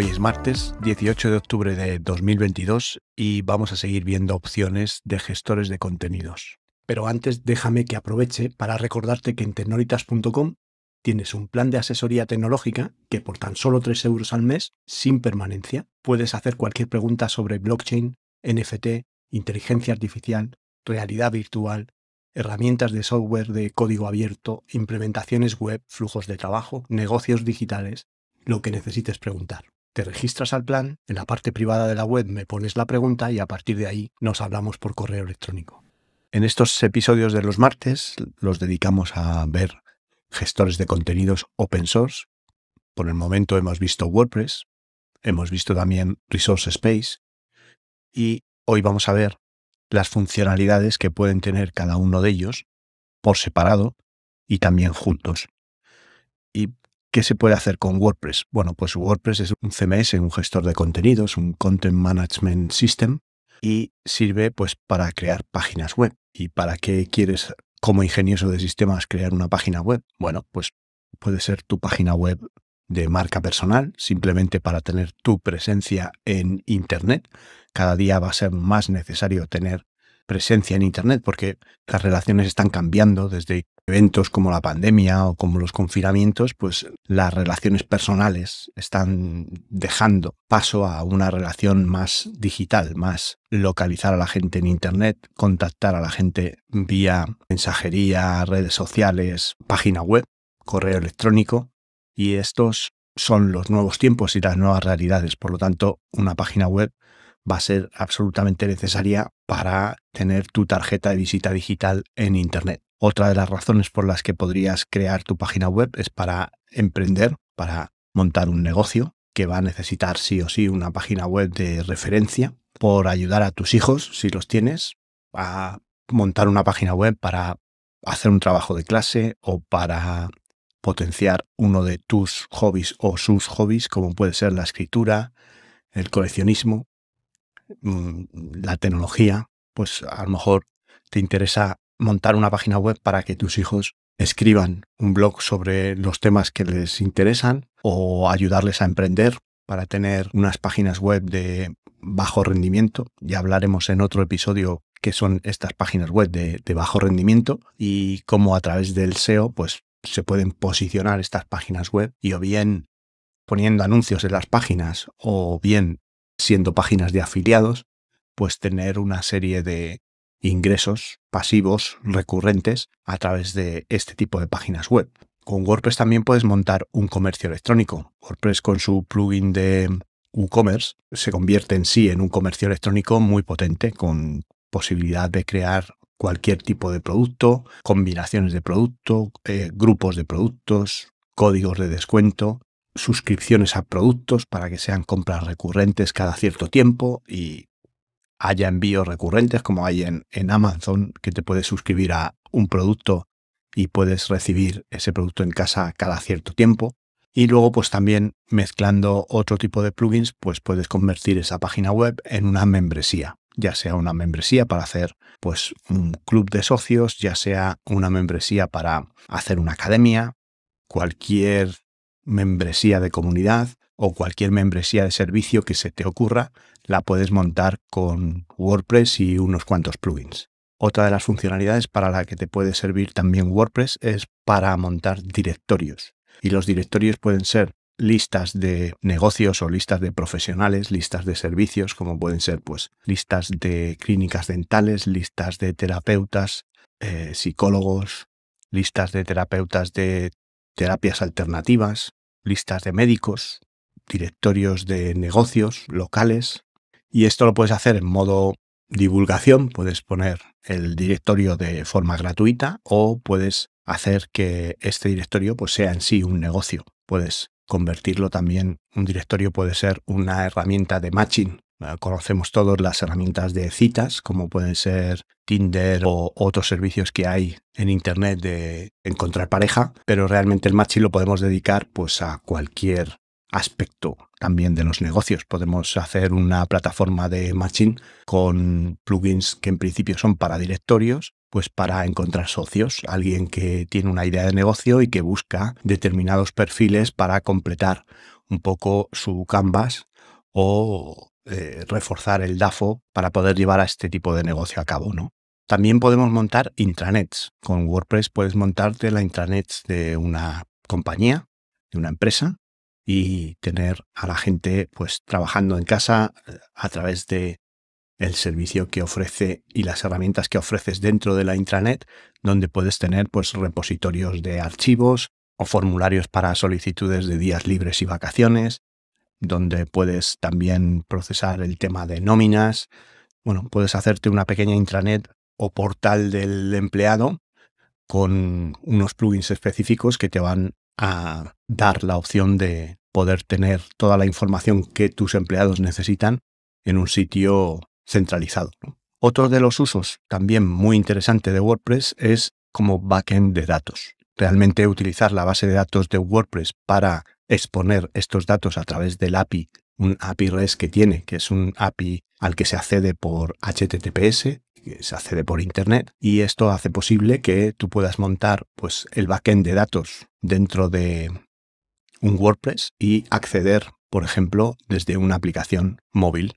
Hoy es martes 18 de octubre de 2022 y vamos a seguir viendo opciones de gestores de contenidos. Pero antes déjame que aproveche para recordarte que en tecnolitas.com tienes un plan de asesoría tecnológica que por tan solo 3 euros al mes, sin permanencia, puedes hacer cualquier pregunta sobre blockchain, NFT, inteligencia artificial, realidad virtual, herramientas de software de código abierto, implementaciones web, flujos de trabajo, negocios digitales, lo que necesites preguntar. Te registras al plan, en la parte privada de la web me pones la pregunta y a partir de ahí nos hablamos por correo electrónico. En estos episodios de los martes los dedicamos a ver gestores de contenidos open source. Por el momento hemos visto WordPress, hemos visto también Resource Space y hoy vamos a ver las funcionalidades que pueden tener cada uno de ellos por separado y también juntos. ¿Qué se puede hacer con WordPress? Bueno, pues WordPress es un CMS, un gestor de contenidos, un Content Management System y sirve pues para crear páginas web. ¿Y para qué quieres como ingenioso de sistemas crear una página web? Bueno, pues puede ser tu página web de marca personal, simplemente para tener tu presencia en Internet. Cada día va a ser más necesario tener presencia en Internet porque las relaciones están cambiando desde eventos como la pandemia o como los confinamientos, pues las relaciones personales están dejando paso a una relación más digital, más localizar a la gente en Internet, contactar a la gente vía mensajería, redes sociales, página web, correo electrónico. Y estos son los nuevos tiempos y las nuevas realidades. Por lo tanto, una página web va a ser absolutamente necesaria para tener tu tarjeta de visita digital en Internet. Otra de las razones por las que podrías crear tu página web es para emprender, para montar un negocio que va a necesitar sí o sí una página web de referencia, por ayudar a tus hijos, si los tienes, a montar una página web para hacer un trabajo de clase o para potenciar uno de tus hobbies o sus hobbies, como puede ser la escritura, el coleccionismo. Mm, la tecnología, pues a lo mejor te interesa montar una página web para que tus hijos escriban un blog sobre los temas que les interesan o ayudarles a emprender para tener unas páginas web de bajo rendimiento. Ya hablaremos en otro episodio qué son estas páginas web de, de, bajo rendimiento y cómo a través del SEO pues se pueden posicionar estas páginas web y o bien poniendo anuncios en las páginas o bien siendo páginas de afiliados, pues tener una serie de ingresos pasivos recurrentes a través de este tipo de páginas web. Con WordPress también puedes montar un comercio electrónico. WordPress con su plugin de WooCommerce se convierte en sí en un comercio electrónico muy potente con posibilidad de crear cualquier tipo de producto, combinaciones de producto, eh, grupos de productos, códigos de descuento suscripciones a productos para que sean compras recurrentes cada cierto tiempo y haya envíos recurrentes como hay en, en Amazon, que te puedes suscribir a un producto y puedes recibir ese producto en casa cada cierto tiempo. Y luego, pues también mezclando otro tipo de plugins, pues puedes convertir esa página web en una membresía, ya sea una membresía para hacer pues un club de socios, ya sea una membresía para hacer una academia, cualquier membresía de comunidad o cualquier membresía de servicio que se te ocurra, la puedes montar con WordPress y unos cuantos plugins. Otra de las funcionalidades para la que te puede servir también WordPress es para montar directorios. Y los directorios pueden ser listas de negocios o listas de profesionales, listas de servicios, como pueden ser pues listas de clínicas dentales, listas de terapeutas, eh, psicólogos, listas de terapeutas de terapias alternativas, listas de médicos, directorios de negocios locales. Y esto lo puedes hacer en modo divulgación, puedes poner el directorio de forma gratuita o puedes hacer que este directorio pues, sea en sí un negocio. Puedes convertirlo también. Un directorio puede ser una herramienta de matching. Conocemos todos las herramientas de citas, como pueden ser Tinder o otros servicios que hay en Internet de encontrar pareja, pero realmente el matching lo podemos dedicar pues, a cualquier aspecto también de los negocios. Podemos hacer una plataforma de matching con plugins que en principio son para directorios, pues para encontrar socios, alguien que tiene una idea de negocio y que busca determinados perfiles para completar un poco su canvas o eh, reforzar el DAFO para poder llevar a este tipo de negocio a cabo, ¿no? También podemos montar intranets. Con WordPress puedes montarte la intranet de una compañía, de una empresa, y tener a la gente pues trabajando en casa eh, a través de el servicio que ofrece y las herramientas que ofreces dentro de la intranet, donde puedes tener pues repositorios de archivos o formularios para solicitudes de días libres y vacaciones, donde puedes también procesar el tema de nóminas. Bueno, puedes hacerte una pequeña intranet o portal del empleado con unos plugins específicos que te van a dar la opción de poder tener toda la información que tus empleados necesitan en un sitio centralizado. Otro de los usos también muy interesante de WordPress es como backend de datos. Realmente utilizar la base de datos de WordPress para exponer estos datos a través del API, un API REST que tiene, que es un API al que se accede por HTTPS, que se accede por Internet, y esto hace posible que tú puedas montar pues, el backend de datos dentro de un WordPress y acceder, por ejemplo, desde una aplicación móvil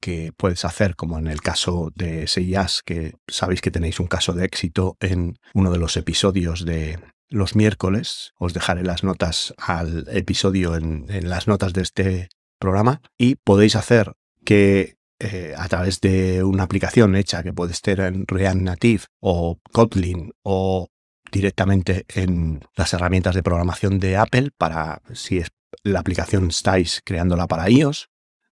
que puedes hacer, como en el caso de SIAS, que sabéis que tenéis un caso de éxito en uno de los episodios de los miércoles. Os dejaré las notas al episodio en, las notas de este programa y podéis hacer que eh, a través de una aplicación hecha que puede estar en React Native o Kotlin o directamente en las herramientas de programación de Apple para si es la aplicación estáis creándola para iOS,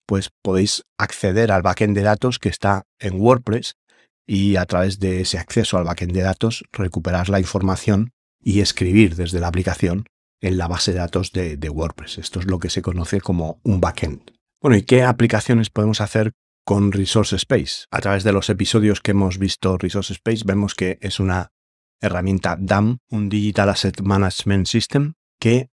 pues podéis acceder al backend de datos que está en WordPress y a través de ese acceso al backend de datos recuperar la información y escribir desde la aplicación en la base de datos de, WordPress. Esto es lo que se conoce como un backend. Bueno, ¿y qué aplicaciones podemos hacer con Resource Space? A través de los episodios que hemos visto Resource Space vemos que es una herramienta DAM, un Digital Asset Management System, que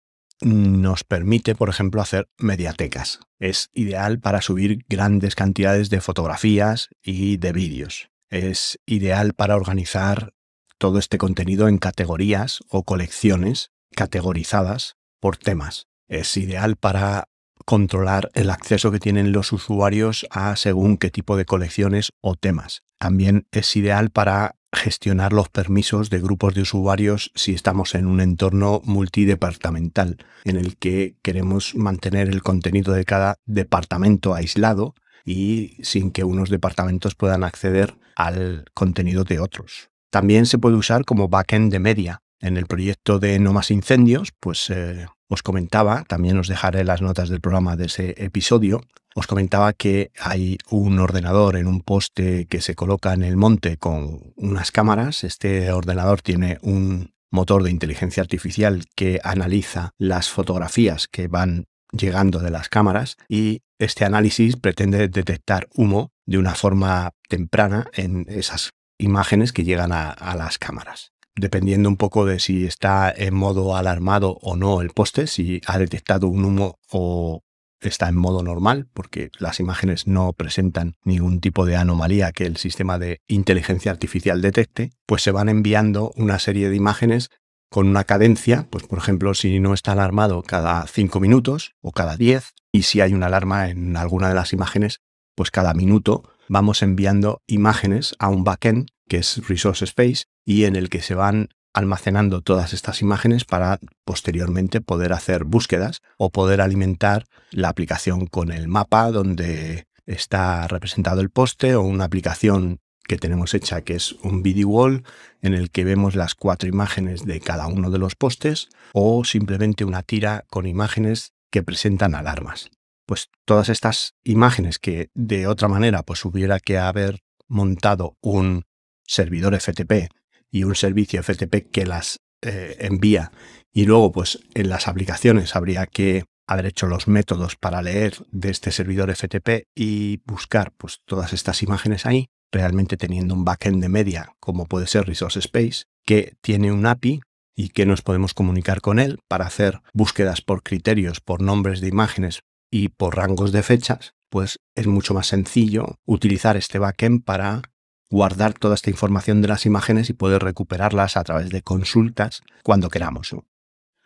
nos permite, por ejemplo, hacer mediatecas. Es ideal para subir grandes cantidades de fotografías y de vídeos. Es ideal para organizar todo este contenido en categorías o colecciones categorizadas por temas. Es ideal para controlar el acceso que tienen los usuarios a según qué tipo de colecciones o temas. También es ideal para gestionar los permisos de grupos de usuarios si estamos en un entorno multidepartamental en el que queremos mantener el contenido de cada departamento aislado y sin que unos departamentos puedan acceder al contenido de otros. También se puede usar como backend de media. En el proyecto de No más incendios, pues eh, os comentaba, también os dejaré las notas del programa de ese episodio, os comentaba que hay un ordenador en un poste que se coloca en el monte con unas cámaras. Este ordenador tiene un motor de inteligencia artificial que analiza las fotografías que van llegando de las cámaras y este análisis pretende detectar humo de una forma temprana en esas imágenes que llegan a, las cámaras. Dependiendo un poco de si está en modo alarmado o no el poste, si ha detectado un humo o está en modo normal porque las imágenes no presentan ningún tipo de anomalía que el sistema de inteligencia artificial detecte, pues se van enviando una serie de imágenes con una cadencia, pues por ejemplo, si no está alarmado cada 5 minutos o cada 10, y si hay una alarma en alguna de las imágenes, pues cada minuto vamos enviando imágenes a un backend que es Resource Space y en el que se van almacenando todas estas imágenes para posteriormente poder hacer búsquedas o poder alimentar la aplicación con el mapa donde está representado el poste o una aplicación que tenemos hecha que es un video wall en el que vemos las cuatro imágenes de cada uno de los postes o simplemente una tira con imágenes que presentan alarmas. Pues todas estas imágenes que de otra manera pues hubiera que haber montado un servidor FTP y un servicio FTP que las eh, envía Y luego, pues en las aplicaciones habría que haber hecho los métodos para leer de este servidor FTP y buscar pues todas estas imágenes ahí, realmente teniendo un backend de media como puede ser Resource Space, que tiene un API y que nos podemos comunicar con él para hacer búsquedas por criterios, por nombres de imágenes y por rangos de fechas, pues es mucho más sencillo utilizar este backend para guardar toda esta información de las imágenes y poder recuperarlas a través de consultas cuando queramos.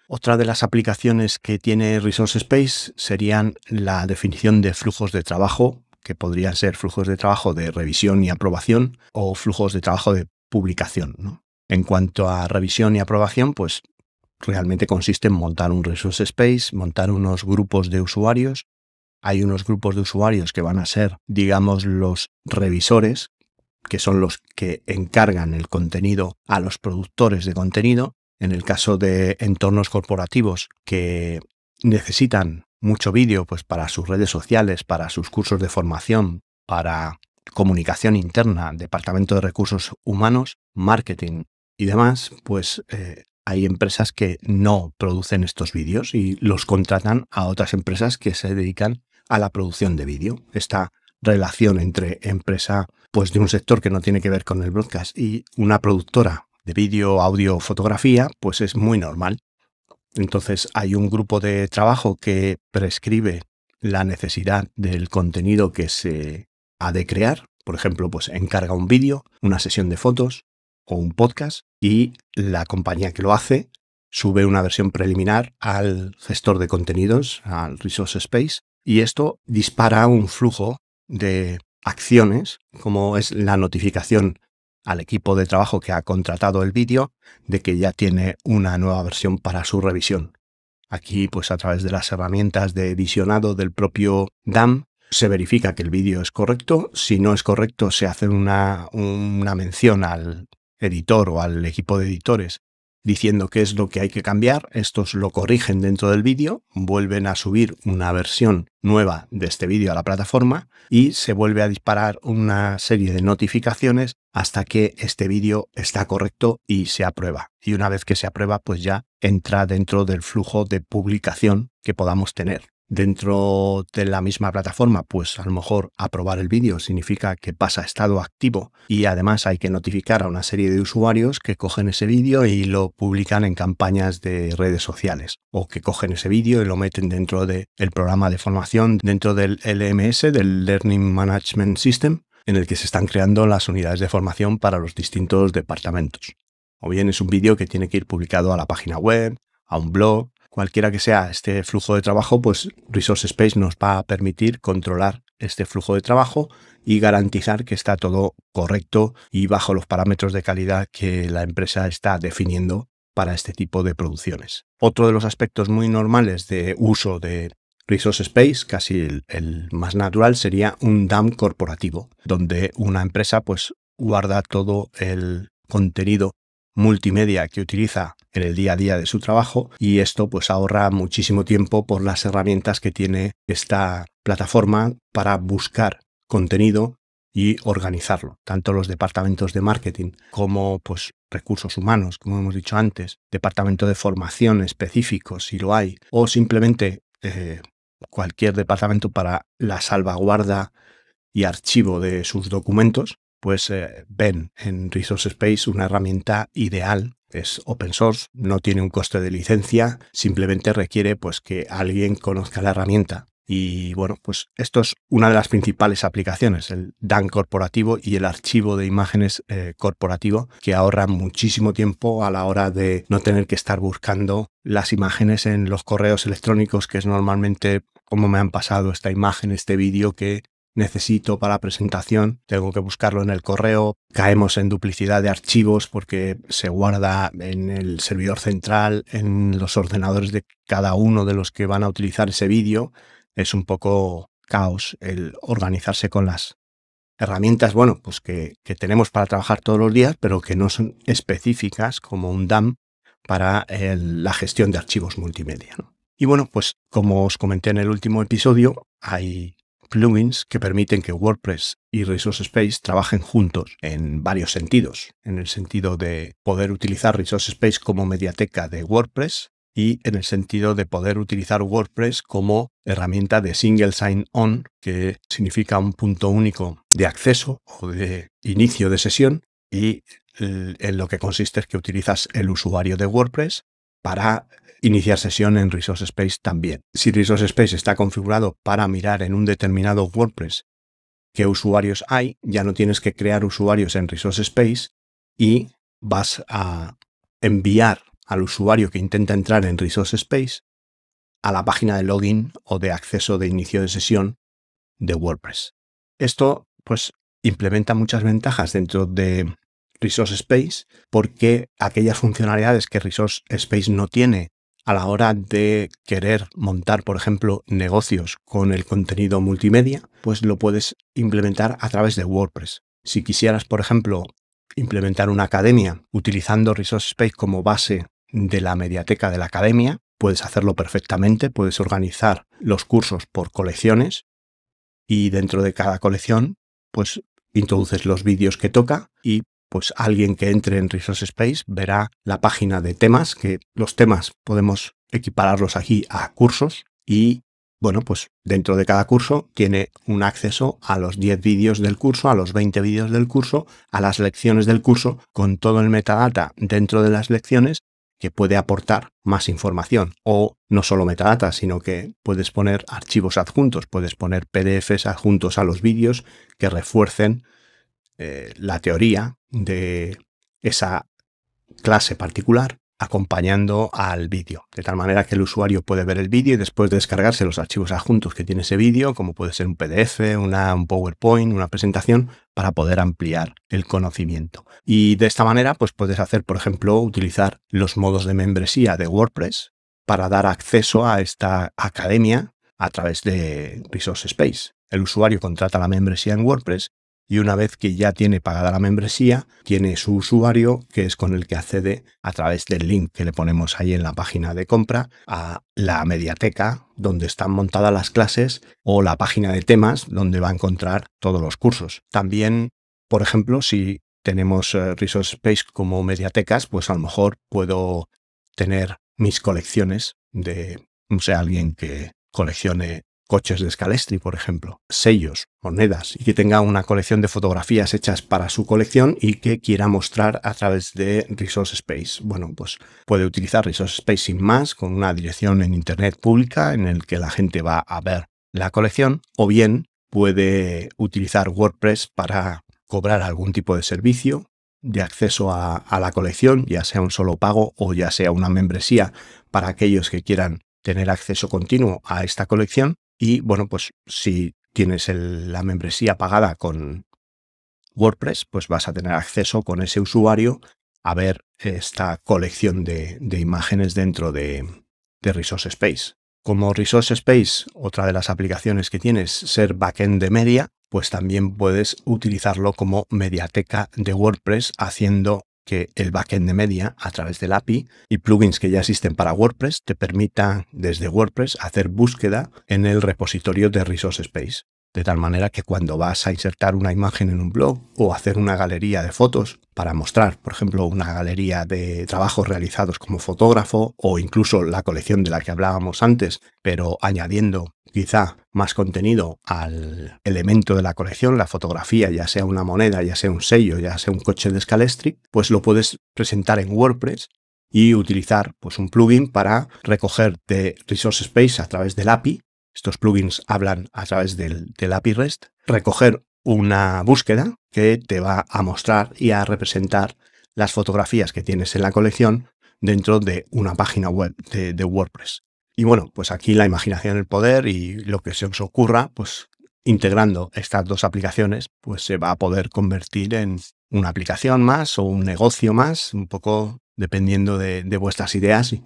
Otra de las aplicaciones que tiene Resource Space serían la definición de flujos de trabajo, que podrían ser flujos de trabajo de revisión y aprobación o flujos de trabajo de publicación. En cuanto a revisión y aprobación, pues realmente consiste en montar un Resource Space, montar unos grupos de usuarios. Hay unos grupos de usuarios que van a ser, digamos, los revisores, que son los que encargan el contenido a los productores de contenido, en el caso de entornos corporativos que necesitan mucho vídeo pues para sus redes sociales, para sus cursos de formación, para comunicación interna, departamento de recursos humanos, marketing y demás, pues eh, hay empresas que no producen estos vídeos y los contratan a otras empresas que se dedican a la producción de vídeo. Esta relación entre empresa pues de un sector que no tiene que ver con el broadcast y una productora de vídeo, audio, fotografía, pues es muy normal. Entonces hay un grupo de trabajo que prescribe la necesidad del contenido que se ha de crear. Por ejemplo, pues encarga un vídeo, una sesión de fotos o un podcast y la compañía que lo hace sube una versión preliminar al gestor de contenidos, al Resource Space, y esto dispara un flujo de acciones, como es la notificación al equipo de trabajo que ha contratado el vídeo de que ya tiene una nueva versión para su revisión. Aquí, pues a través de las herramientas de visionado del propio DAM, se verifica que el vídeo es correcto. Si no es correcto, se hace una, una mención al editor o al equipo de editores diciendo qué es lo que hay que cambiar. Estos lo corrigen dentro del vídeo, vuelven a subir una versión nueva de este vídeo a la plataforma y se vuelve a disparar una serie de notificaciones hasta que este vídeo está correcto y se aprueba. Y una vez que se aprueba, pues ya entra dentro del flujo de publicación que podamos tener dentro de la misma plataforma, pues a lo mejor aprobar el vídeo significa que pasa a estado activo y además hay que notificar a una serie de usuarios que cogen ese vídeo y lo publican en campañas de redes sociales o que cogen ese vídeo y lo meten dentro del programa de formación, dentro del LMS, del Learning Management System, en el que se están creando las unidades de formación para los distintos departamentos. O bien es un vídeo que tiene que ir publicado a la página web, a un blog, cualquiera que sea este flujo de trabajo, pues Resource Space nos va a permitir controlar este flujo de trabajo y garantizar que está todo correcto y bajo los parámetros de calidad que la empresa está definiendo para este tipo de producciones. Otro de los aspectos muy normales de uso de Resource Space, casi el, el, más natural, sería un DAM corporativo, donde una empresa pues guarda todo el contenido multimedia que utiliza en el día a día de su trabajo y esto pues ahorra muchísimo tiempo por las herramientas que tiene esta plataforma para buscar contenido y organizarlo. Tanto los departamentos de marketing como pues recursos humanos, como hemos dicho antes, departamento de formación específico si lo hay, o simplemente eh, cualquier departamento para la salvaguarda y archivo de sus documentos, pues eh, ven en Resource Space una herramienta ideal. Es open source, no tiene un coste de licencia, simplemente requiere pues que alguien conozca la herramienta. Y bueno, pues esto es una de las principales aplicaciones, el DAN corporativo y el archivo de imágenes eh, corporativo, que ahorra muchísimo tiempo a la hora de no tener que estar buscando las imágenes en los correos electrónicos, que es normalmente como me han pasado esta imagen, este vídeo que necesito para presentación, tengo que buscarlo en el correo, caemos en duplicidad de archivos porque se guarda en el servidor central, en los ordenadores de cada uno de los que van a utilizar ese vídeo. Es un poco caos el organizarse con las herramientas, bueno, pues que, tenemos para trabajar todos los días, pero que no son específicas como un DAM para la gestión de archivos multimedia. Y bueno, pues como os comenté en el último episodio, hay plugins que permiten que WordPress y Resource Space trabajen juntos en varios sentidos. En el sentido de poder utilizar Resource Space como mediateca de WordPress y en el sentido de poder utilizar WordPress como herramienta de single sign-on, que significa un punto único de acceso o de inicio de sesión y en lo que consiste es que utilizas el usuario de WordPress para iniciar sesión en Resource Space también. Si Resource Space está configurado para mirar en un determinado WordPress qué usuarios hay, ya no tienes que crear usuarios en Resource Space y vas a enviar al usuario que intenta entrar en Resource Space a la página de login o de acceso de inicio de sesión de WordPress. Esto pues implementa muchas ventajas dentro de Resource Space porque aquellas funcionalidades que Resource Space no tiene a la hora de querer montar, por ejemplo, negocios con el contenido multimedia, pues lo puedes implementar a través de WordPress. Si quisieras, por ejemplo, implementar una academia utilizando Resource Space como base de la mediateca de la academia, puedes hacerlo perfectamente, puedes organizar los cursos por colecciones y dentro de cada colección, pues introduces los vídeos que toca y pues alguien que entre en Resource Space verá la página de temas, que los temas podemos equipararlos aquí a cursos y bueno, pues dentro de cada curso tiene un acceso a los 10 vídeos del curso, a los 20 vídeos del curso, a las lecciones del curso, con todo el metadata dentro de las lecciones que puede aportar más información. O no solo metadata, sino que puedes poner archivos adjuntos, puedes poner PDFs adjuntos a los vídeos que refuercen eh, la teoría de esa clase particular acompañando al vídeo, de tal manera que el usuario puede ver el vídeo y después descargarse los archivos adjuntos que tiene ese vídeo, como puede ser un PDF, un PowerPoint, una presentación, para poder ampliar el conocimiento. Y de esta manera, pues puedes hacer, por ejemplo, utilizar los modos de membresía de WordPress para dar acceso a esta academia a través de Resource Space. El usuario contrata la membresía en WordPress y una vez que ya tiene pagada la membresía, tiene su usuario que es con el que accede a través del link que le ponemos ahí en la página de compra a la mediateca donde están montadas las clases o la página de temas donde va a encontrar todos los cursos. También, por ejemplo, si tenemos eh, Resource Space como mediatecas, pues a lo mejor puedo tener mis colecciones de, alguien que coleccione coches de Scalestri, por ejemplo, sellos, monedas, y que tenga una colección de fotografías hechas para su colección y que quiera mostrar a través de Resource Space. Bueno, pues puede utilizar Resource Space sin más, con una dirección en Internet pública en el que la gente va a ver la colección, o bien puede utilizar WordPress para cobrar algún tipo de servicio de acceso a, a la colección, ya sea un solo pago o ya sea una membresía para aquellos que quieran tener acceso continuo a esta colección y bueno, pues si tienes la membresía pagada con WordPress, pues vas a tener acceso con ese usuario a ver esta colección de, imágenes dentro de, de, Resource Space. Como Resource Space, otra de las aplicaciones que tienes, ser backend de media, pues también puedes utilizarlo como mediateca de WordPress haciendo que el backend de media a través del API y plugins que ya existen para WordPress te permita desde WordPress hacer búsqueda en el repositorio de Resource Space. De tal manera que cuando vas a insertar una imagen en un blog o hacer una galería de fotos para mostrar, por ejemplo, una galería de trabajos realizados como fotógrafo o incluso la colección de la que hablábamos antes, pero añadiendo quizá más contenido al elemento de la colección, la fotografía, ya sea una moneda, ya sea un sello, ya sea un coche de Scalestri, pues lo puedes presentar en WordPress y utilizar pues, un plugin para recoger de Resource Space a través del API. Estos plugins hablan a través del, API REST. Recoger una búsqueda que te va a mostrar y a representar las fotografías que tienes en la colección dentro de una página web de WordPress. Y bueno, pues aquí la imaginación, el poder y lo que se os ocurra, pues integrando estas dos aplicaciones, pues se va a poder convertir en una aplicación más o un negocio más, un poco dependiendo de, vuestras ideas y,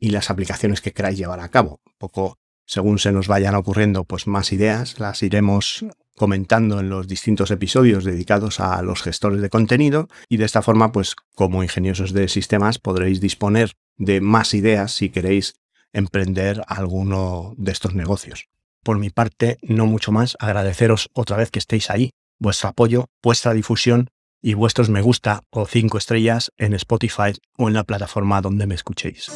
y, las aplicaciones que queráis llevar a cabo. Un poco según se nos vayan ocurriendo pues más ideas, las iremos comentando en los distintos episodios dedicados a los gestores de contenido y de esta forma pues como ingeniosos de sistemas podréis disponer de más ideas si queréis emprender alguno de estos negocios. Por mi parte, no mucho más, agradeceros otra vez que estéis ahí, vuestro apoyo, vuestra difusión y vuestros me gusta o cinco estrellas en Spotify o en la plataforma donde me escuchéis.